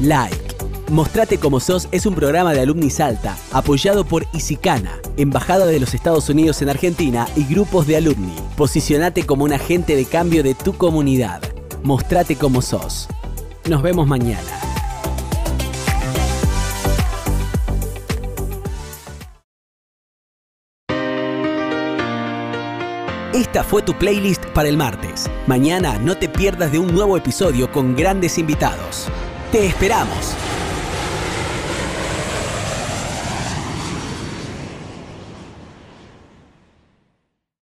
Like. Mostrate como sos es un programa de Alumni Salta, apoyado por Isicana, Embajada de los Estados Unidos en Argentina y grupos de alumni. Posicionate como un agente de cambio de tu comunidad. Mostrate como sos. Nos vemos mañana. Esta fue tu playlist para el martes. Mañana no te pierdas de un nuevo episodio con grandes invitados. Te esperamos.